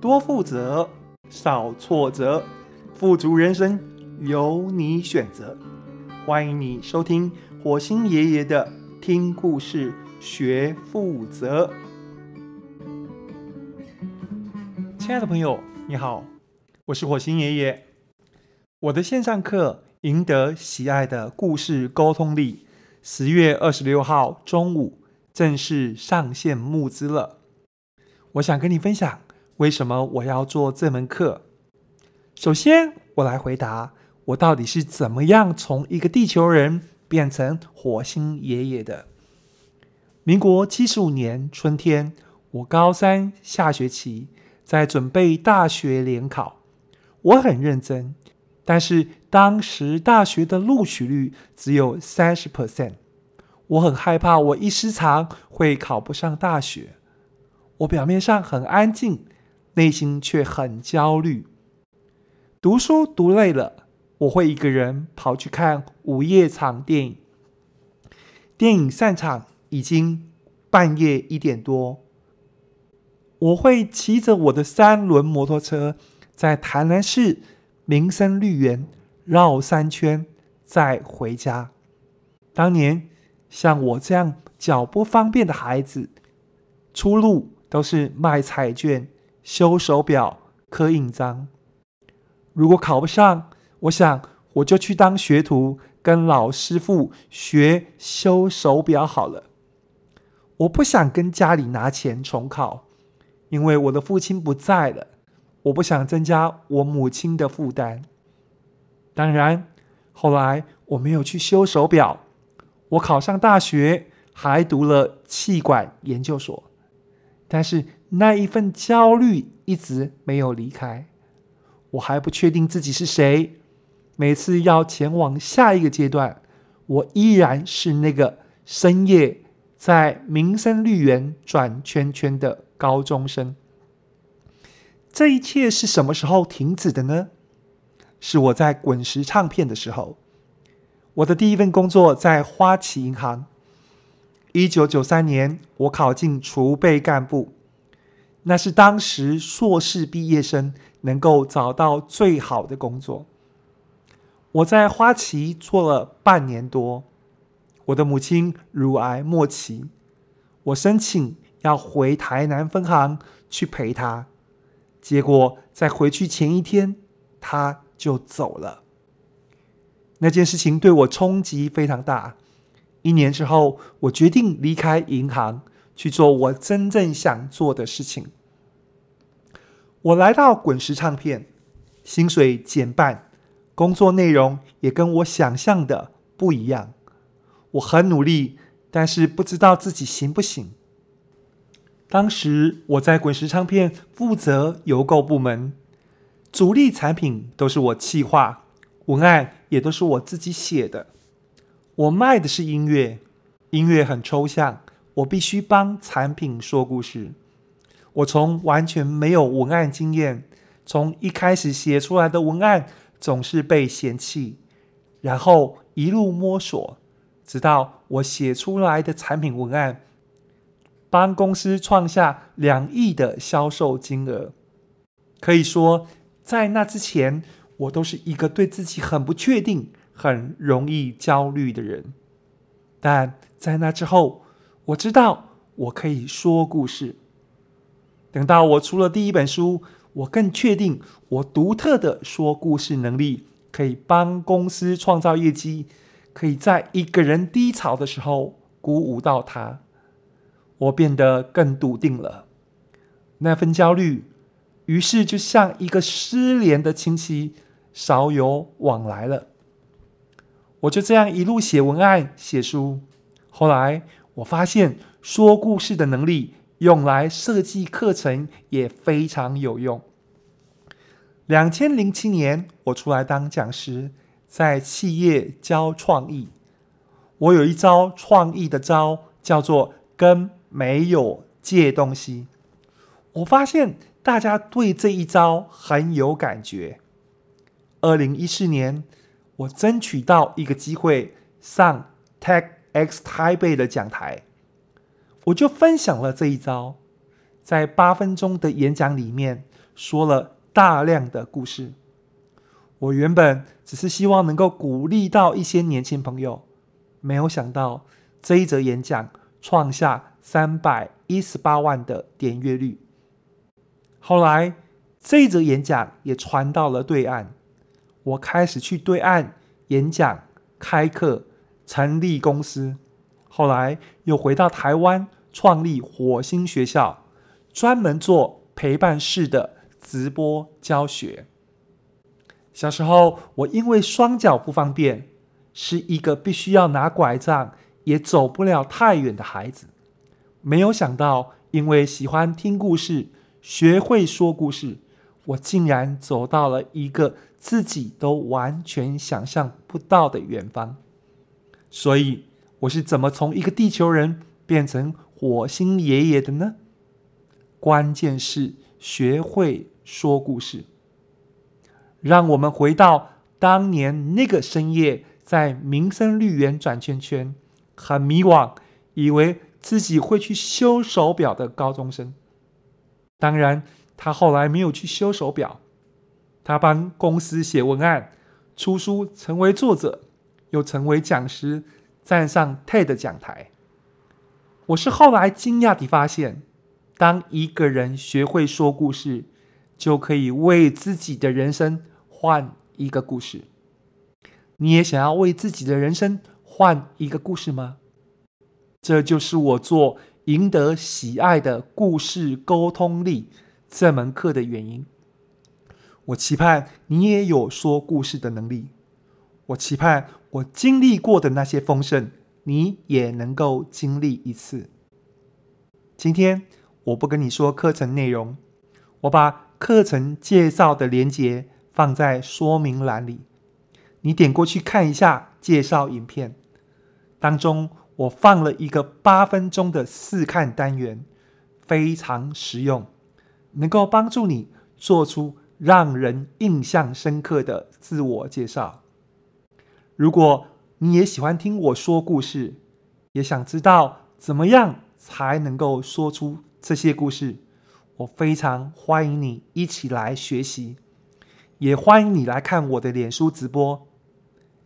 多负责，少挫折，富足人生由你选择。欢迎你收听火星爷爷的听故事学负责。亲爱的朋友，你好，我是火星爷爷。我的线上课《赢得喜爱的故事沟通力》，十月二十六号中午正式上线募资了。我想跟你分享为什么我要做这门课。首先，我来回答我到底是怎么样从一个地球人变成火星爷爷的。民国七十五年春天，我高三下学期在准备大学联考，我很认真，但是当时大学的录取率只有三十 percent，我很害怕我一失常会考不上大学。我表面上很安静，内心却很焦虑。读书读累了，我会一个人跑去看午夜场电影。电影散场已经半夜一点多，我会骑着我的三轮摩托车，在台南市民生绿园绕三圈再回家。当年像我这样脚不方便的孩子，出路。都是卖彩券、修手表、刻印章。如果考不上，我想我就去当学徒，跟老师傅学修手表好了。我不想跟家里拿钱重考，因为我的父亲不在了，我不想增加我母亲的负担。当然，后来我没有去修手表，我考上大学，还读了气管研究所。但是那一份焦虑一直没有离开，我还不确定自己是谁。每次要前往下一个阶段，我依然是那个深夜在民生绿园转圈圈的高中生。这一切是什么时候停止的呢？是我在滚石唱片的时候。我的第一份工作在花旗银行。一九九三年，我考进储备干部，那是当时硕士毕业生能够找到最好的工作。我在花旗做了半年多，我的母亲乳癌末期，我申请要回台南分行去陪她，结果在回去前一天，她就走了。那件事情对我冲击非常大。一年之后，我决定离开银行，去做我真正想做的事情。我来到滚石唱片，薪水减半，工作内容也跟我想象的不一样。我很努力，但是不知道自己行不行。当时我在滚石唱片负责邮购部门，主力产品都是我企划，文案也都是我自己写的。我卖的是音乐，音乐很抽象，我必须帮产品说故事。我从完全没有文案经验，从一开始写出来的文案总是被嫌弃，然后一路摸索，直到我写出来的产品文案，帮公司创下两亿的销售金额。可以说，在那之前，我都是一个对自己很不确定。很容易焦虑的人，但在那之后，我知道我可以说故事。等到我出了第一本书，我更确定我独特的说故事能力可以帮公司创造业绩，可以在一个人低潮的时候鼓舞到他。我变得更笃定了，那份焦虑，于是就像一个失联的亲戚，少有往来了。我就这样一路写文案、写书。后来我发现说故事的能力用来设计课程也非常有用。两千零七年，我出来当讲师，在企业教创意。我有一招创意的招，叫做跟没有借东西。我发现大家对这一招很有感觉。二零一四年。我争取到一个机会上 Tech X Taipei 的讲台，我就分享了这一招。在八分钟的演讲里面说了大量的故事。我原本只是希望能够鼓励到一些年轻朋友，没有想到这一则演讲创下三百一十八万的点阅率。后来这一则演讲也传到了对岸，我开始去对岸演讲、开课、成立公司。后来又回到台湾，创立火星学校，专门做陪伴式的直播教学。小时候，我因为双脚不方便，是一个必须要拿拐杖也走不了太远的孩子。没有想到，因为喜欢听故事，学会说故事，我竟然走到了一个自己都完全想象不到的远方。所以，我是怎么从一个地球人变成火星爷爷的呢？关键是学会说故事。让我们回到当年那个深夜，在民生绿园转圈圈，很迷惘，以为自己会去修手表的高中生。当然，他后来没有去修手表，他帮公司写文案、出书，成为作者，又成为讲师，站上 TED 讲台。我是后来惊讶地发现，当一个人学会说故事，就可以为自己的人生换一个故事。你也想要为自己的人生换一个故事吗？这就是我做赢得喜爱的故事沟通力这门课的原因。我期盼你也有说故事的能力。我期盼我经历过的那些丰盛，你也能够经历一次。今天我不跟你说课程内容，我把。课程介绍的链接放在说明栏里，你点过去看一下介绍影片。当中我放了一个八分钟的试看单元，非常实用，能够帮助你做出让人印象深刻的自我介绍。如果你也喜欢听我说故事，也想知道怎么样才能够说出这些故事。我非常欢迎你一起来学习，也欢迎你来看我的脸书直播。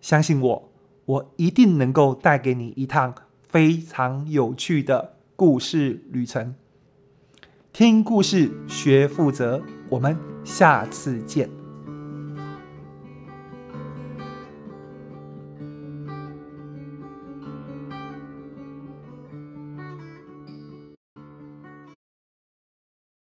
相信我，我一定能够带给你一趟非常有趣的故事旅程。听故事学负责，我们下次见。